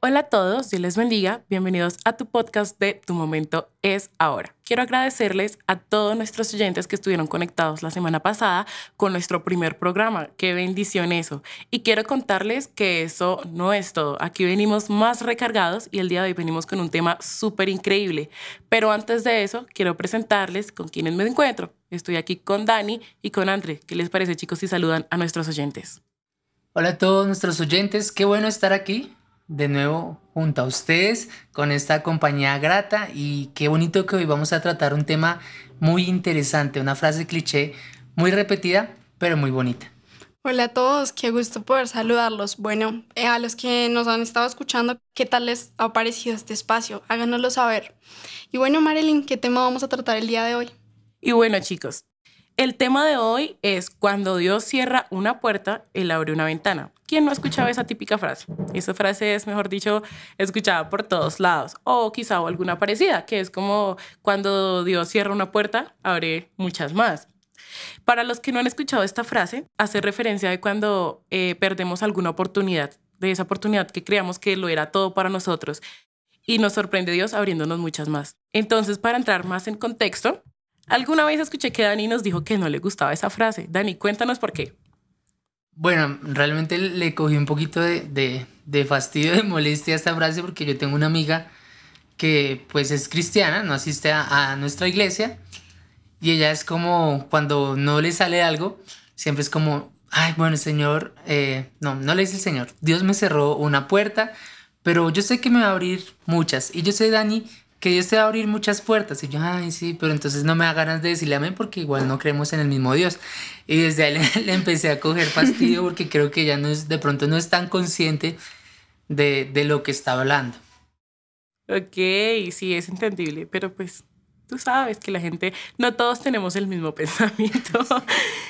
Hola a todos, Dios les bendiga. Bienvenidos a tu podcast de Tu Momento es Ahora. Quiero agradecerles a todos nuestros oyentes que estuvieron conectados la semana pasada con nuestro primer programa. Qué bendición eso. Y quiero contarles que eso no es todo. Aquí venimos más recargados y el día de hoy venimos con un tema súper increíble. Pero antes de eso, quiero presentarles con quienes me encuentro. Estoy aquí con Dani y con André. ¿Qué les parece chicos si saludan a nuestros oyentes? Hola a todos nuestros oyentes, qué bueno estar aquí de nuevo junto a ustedes con esta compañía grata y qué bonito que hoy vamos a tratar un tema muy interesante, una frase cliché muy repetida, pero muy bonita. Hola a todos, qué gusto poder saludarlos. Bueno, eh, a los que nos han estado escuchando, ¿qué tal les ha parecido este espacio? Háganoslo saber. Y bueno, Marilyn, ¿qué tema vamos a tratar el día de hoy? Y bueno, chicos, el tema de hoy es cuando Dios cierra una puerta, Él abre una ventana. ¿Quién no ha escuchado esa típica frase? Esa frase es, mejor dicho, escuchada por todos lados. O quizá alguna parecida, que es como cuando Dios cierra una puerta, abre muchas más. Para los que no han escuchado esta frase, hace referencia de cuando eh, perdemos alguna oportunidad, de esa oportunidad que creamos que lo era todo para nosotros. Y nos sorprende Dios abriéndonos muchas más. Entonces, para entrar más en contexto, Alguna vez escuché que Dani nos dijo que no le gustaba esa frase. Dani, cuéntanos por qué. Bueno, realmente le cogí un poquito de, de, fastidio, de molestia a esta frase porque yo tengo una amiga que pues es cristiana, no asiste a, a nuestra iglesia y ella es como cuando no le sale algo, siempre es como, ay, bueno, Señor, eh, no, no le dice el Señor, Dios me cerró una puerta, pero yo sé que me va a abrir muchas y yo sé, Dani, que Dios te va a abrir muchas puertas. Y yo, ay, sí, pero entonces no me da ganas de decirle amén porque igual no creemos en el mismo Dios. Y desde ahí le, empecé a coger fastidio porque creo que ya no es, de pronto no es tan consciente de, de lo que está hablando. Ok, sí, es entendible, pero pues tú sabes que la gente, no todos tenemos el mismo pensamiento.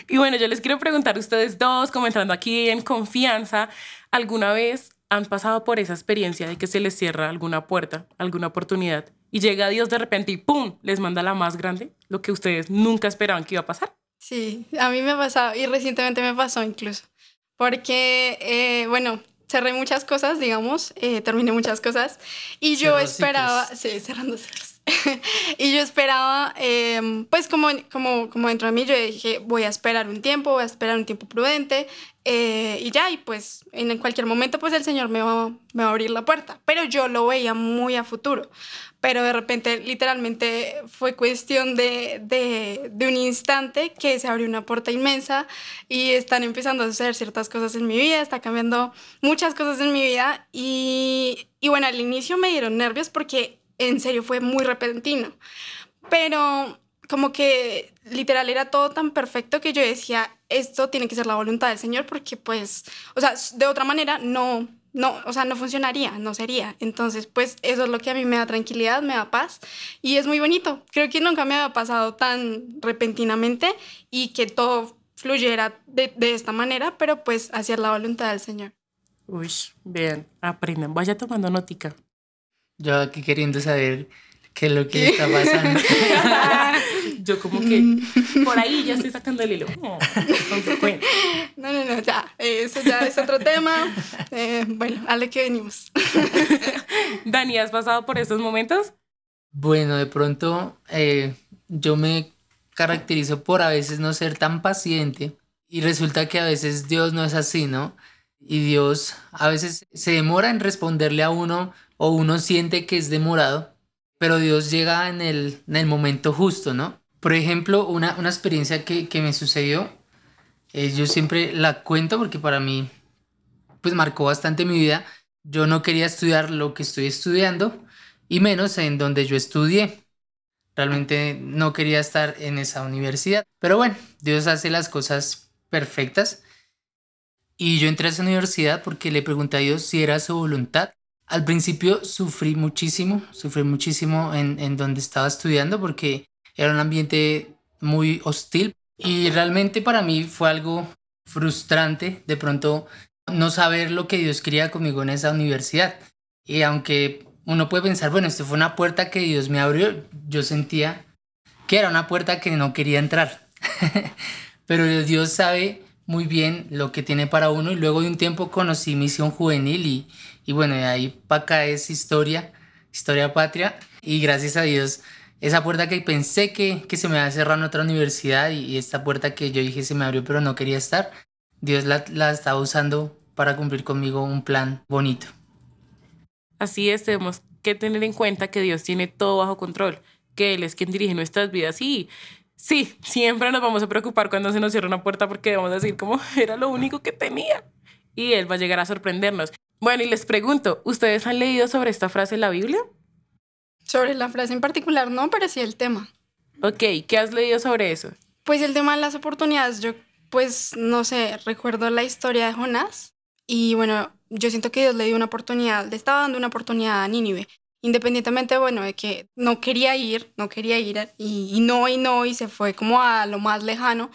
y bueno, yo les quiero preguntar a ustedes dos, como entrando aquí en confianza, ¿alguna vez han pasado por esa experiencia de que se les cierra alguna puerta, alguna oportunidad, y llega Dios de repente y ¡pum! les manda la más grande, lo que ustedes nunca esperaban que iba a pasar. Sí, a mí me ha pasado y recientemente me pasó incluso, porque, eh, bueno, cerré muchas cosas, digamos, eh, terminé muchas cosas, y yo esperaba, sí, cerrando y yo esperaba, em, pues como, como, como dentro de mí, yo dije, voy a esperar un tiempo, voy a esperar un tiempo prudente eh, y ya, y pues en cualquier momento pues el Señor me va, me va a abrir la puerta. Pero yo lo veía muy a futuro. Pero de repente literalmente fue cuestión de, de, de un instante que se abrió una puerta inmensa y están empezando a hacer ciertas cosas en mi vida, está cambiando muchas cosas en mi vida y, y bueno, al inicio me dieron nervios porque en serio fue muy repentino. Pero como que literal era todo tan perfecto que yo decía, esto tiene que ser la voluntad del Señor porque pues, o sea, de otra manera no, no, o sea, no funcionaría, no sería. Entonces, pues eso es lo que a mí me da tranquilidad, me da paz y es muy bonito. Creo que nunca me había pasado tan repentinamente y que todo fluyera de, de esta manera, pero pues hacia la voluntad del Señor. Uy, bien, aprendan, vaya tomando notica. Yo aquí queriendo saber qué es lo que está pasando. Yo como que por ahí ya estoy sacando el hilo. no, no, no, ya. Eso ya es otro tema. Eh, bueno, a lo que venimos. Dani, ¿has pasado por esos momentos? Bueno, de pronto eh, yo me caracterizo por a veces no ser tan paciente y resulta que a veces Dios no es así, ¿no? Y Dios a veces se demora en responderle a uno o uno siente que es demorado, pero Dios llega en el, en el momento justo, ¿no? Por ejemplo, una, una experiencia que, que, me sucedió, eh, yo siempre la cuento porque para mí, pues marcó bastante mi vida. Yo no quería estudiar lo que estoy estudiando y menos en donde yo estudié. Realmente no quería estar en esa universidad. Pero bueno, Dios hace las cosas perfectas. Y yo entré a esa universidad porque le pregunté a Dios si era su voluntad al principio sufrí muchísimo, sufrí muchísimo en, en donde estaba estudiando porque era un ambiente muy hostil y realmente para mí fue algo frustrante de pronto no saber lo que Dios quería conmigo en esa universidad. Y aunque uno puede pensar, bueno, esto fue una puerta que Dios me abrió, yo sentía que era una puerta que no quería entrar. Pero Dios sabe muy bien lo que tiene para uno y luego de un tiempo conocí Misión Juvenil y, Y bueno, de ahí para acá es historia, historia patria. Y gracias a Dios, esa puerta que pensé que, que se me iba a cerrar en otra universidad y, esta puerta que yo dije se me abrió pero no quería estar, Dios la, la estaba usando para cumplir conmigo un plan bonito. Así es, tenemos que tener en cuenta que Dios tiene todo bajo control, que Él es quien dirige nuestras vidas y sí, siempre nos vamos a preocupar cuando se nos cierra una puerta porque vamos a decir como era lo único que tenía y Él va a llegar a sorprendernos. Bueno, y les pregunto, ¿ustedes han leído sobre esta frase en la Biblia? Sobre la frase en particular, no, pero sí el tema. Ok, ¿qué has leído sobre eso? Pues el tema de las oportunidades, yo pues no sé, recuerdo la historia de Jonás y bueno, yo siento que Dios le dio una oportunidad, le estaba dando una oportunidad a Nínive, independientemente, bueno, de que no quería ir, no quería ir y, no y no y se fue como a lo más lejano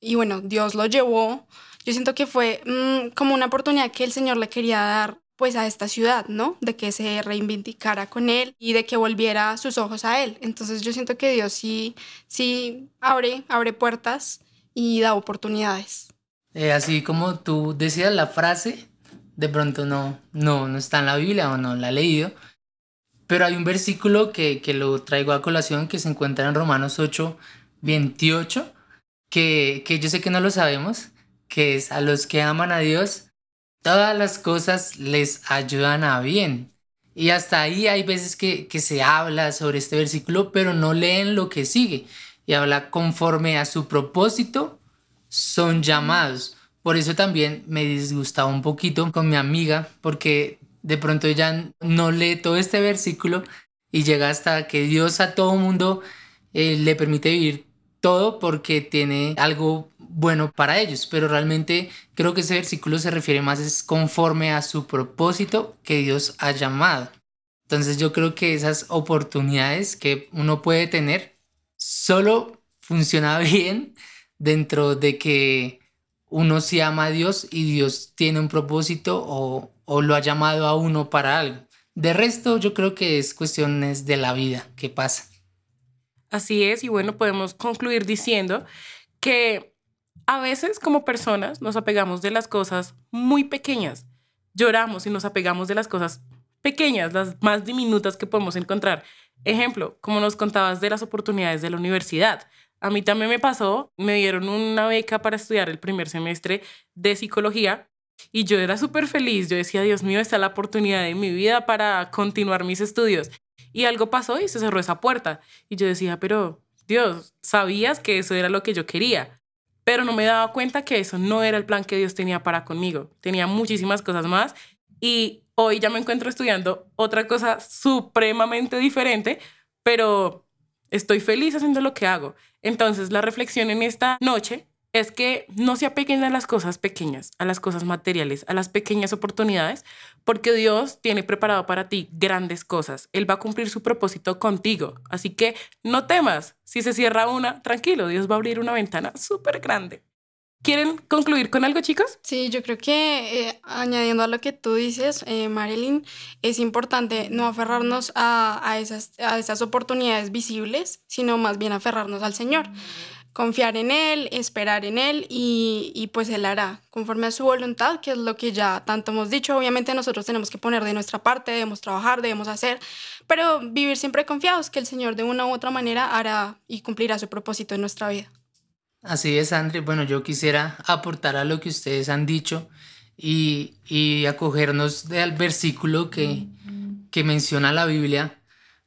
y bueno, Dios lo llevó. Yo siento que fue mm, como una oportunidad que el Señor le quería dar pues a esta ciudad, ¿no? De que se reivindicara con él y de que volviera sus ojos a él. Entonces yo siento que Dios sí, sí abre, abre puertas y da oportunidades. Eh, así como tú decías la frase, de pronto no, no, no está en la Biblia o no la he leído, pero hay un versículo que, que lo traigo a colación que se encuentra en Romanos 8, 28, que, que yo sé que no lo sabemos, que es a los que aman a Dios, todas las cosas les ayudan a bien. Y hasta ahí hay veces que, que se habla sobre este versículo, pero no leen lo que sigue. Y habla conforme a su propósito, son llamados. Por eso también me disgustaba un poquito con mi amiga, porque de pronto ella no lee todo este versículo y llega hasta que Dios a todo mundo eh, le permite vivir todo porque tiene algo bueno para ellos, pero realmente creo que ese versículo se refiere más conforme a su propósito que Dios ha llamado. Entonces yo creo que esas oportunidades que uno puede tener solo funciona bien dentro de que uno se ama a Dios y Dios tiene un propósito o lo ha llamado a uno para algo. De resto yo creo que es cuestiones de la vida que pasa. Así es, y bueno, podemos concluir diciendo que a veces como personas nos apegamos de las cosas muy pequeñas. Lloramos y nos apegamos de las cosas pequeñas, las más diminutas que podemos encontrar. Ejemplo, como nos contabas de las oportunidades de la universidad. A mí también me pasó, me dieron una beca para estudiar el primer semestre de psicología y yo era súper feliz. Yo decía, Dios mío, esta es la oportunidad de mi vida para continuar mis estudios. Y algo pasó y se cerró esa puerta. Y yo decía, pero Dios, sabías que eso era lo que yo quería pero no me daba cuenta que eso no era el plan que Dios tenía para conmigo. Tenía muchísimas cosas más y hoy ya me encuentro estudiando otra cosa supremamente diferente, pero estoy feliz haciendo lo que hago. Entonces la reflexión en esta noche es que no se apeguen a las cosas pequeñas, a las cosas materiales, a las pequeñas oportunidades, porque Dios tiene preparado para ti grandes cosas. Él va a cumplir su propósito contigo. Así que no temas. Si se cierra una, tranquilo, Dios va a abrir una ventana súper grande. ¿Quieren concluir con algo, chicos? Sí, yo creo que eh, añadiendo a lo que tú dices, eh, Marilyn, es importante no aferrarnos a, a, esas, a esas oportunidades visibles, sino más bien aferrarnos al Señor confiar en Él, esperar en Él y, y, pues Él hará conforme a su voluntad, que es lo que ya tanto hemos dicho. Obviamente nosotros tenemos que poner de nuestra parte, debemos trabajar, debemos hacer, pero vivir siempre confiados que el Señor de una u otra manera hará y cumplirá su propósito en nuestra vida. Así es, André. Bueno, yo quisiera aportar a lo que ustedes han dicho y, y acogernos del versículo que, que menciona la Biblia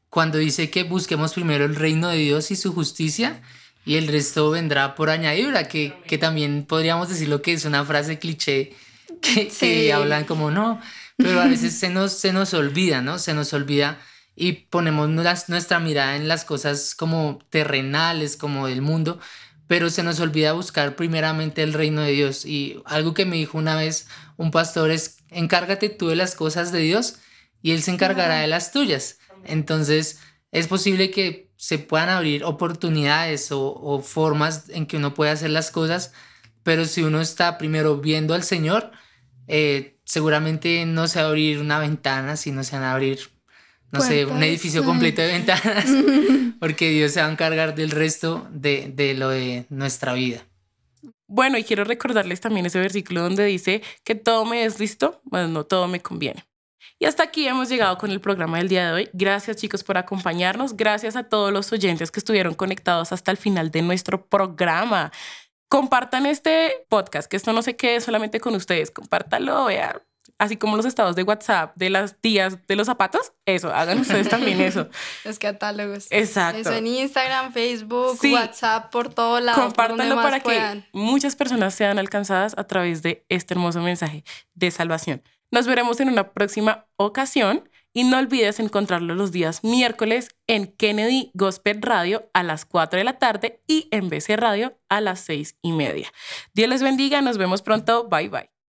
cuando dice que busquemos primero el reino de Dios y su justicia y el resto vendrá por añadidura, que, que también podríamos decir lo que es una frase cliché que, hablan como no, pero a veces se nos, se nos olvida, ¿no? Se nos olvida y ponemos nuestra mirada en las cosas como terrenales, como del mundo, pero se nos olvida buscar primeramente el reino de Dios. Y algo que me dijo una vez un pastor es, encárgate tú de las cosas de Dios y Él se encargará de las tuyas. Entonces, es posible que se puedan abrir oportunidades o, formas en que uno puede hacer las cosas, pero si uno está primero viendo al Señor, eh, seguramente no se va a abrir una ventana, sino se van a abrir, no sé, un edificio completo de ventanas, porque Dios se va a encargar del resto de, de lo de nuestra vida. Bueno, y quiero recordarles también ese versículo donde dice que todo me es listo, bueno, no todo me conviene. Y hasta aquí hemos llegado con el programa del día de hoy. Gracias chicos por acompañarnos. Gracias a todos los oyentes que estuvieron conectados hasta el final de nuestro programa. Compartan este podcast, que esto no se quede solamente con ustedes. Compártalo, vean así como los estados de WhatsApp de las tías de los zapatos, eso, hagan ustedes también eso. Los catálogos. Exacto. Eso en Instagram, Facebook, WhatsApp, por todo lado. Compártanlo para que muchas personas sean alcanzadas a través de este hermoso mensaje de salvación. Nos veremos en una próxima ocasión y no olvides encontrarlo los días miércoles en Kennedy Gospel Radio a las 4 de la tarde y en BC Radio a las 6 y media. Dios les bendiga, nos vemos pronto, bye bye.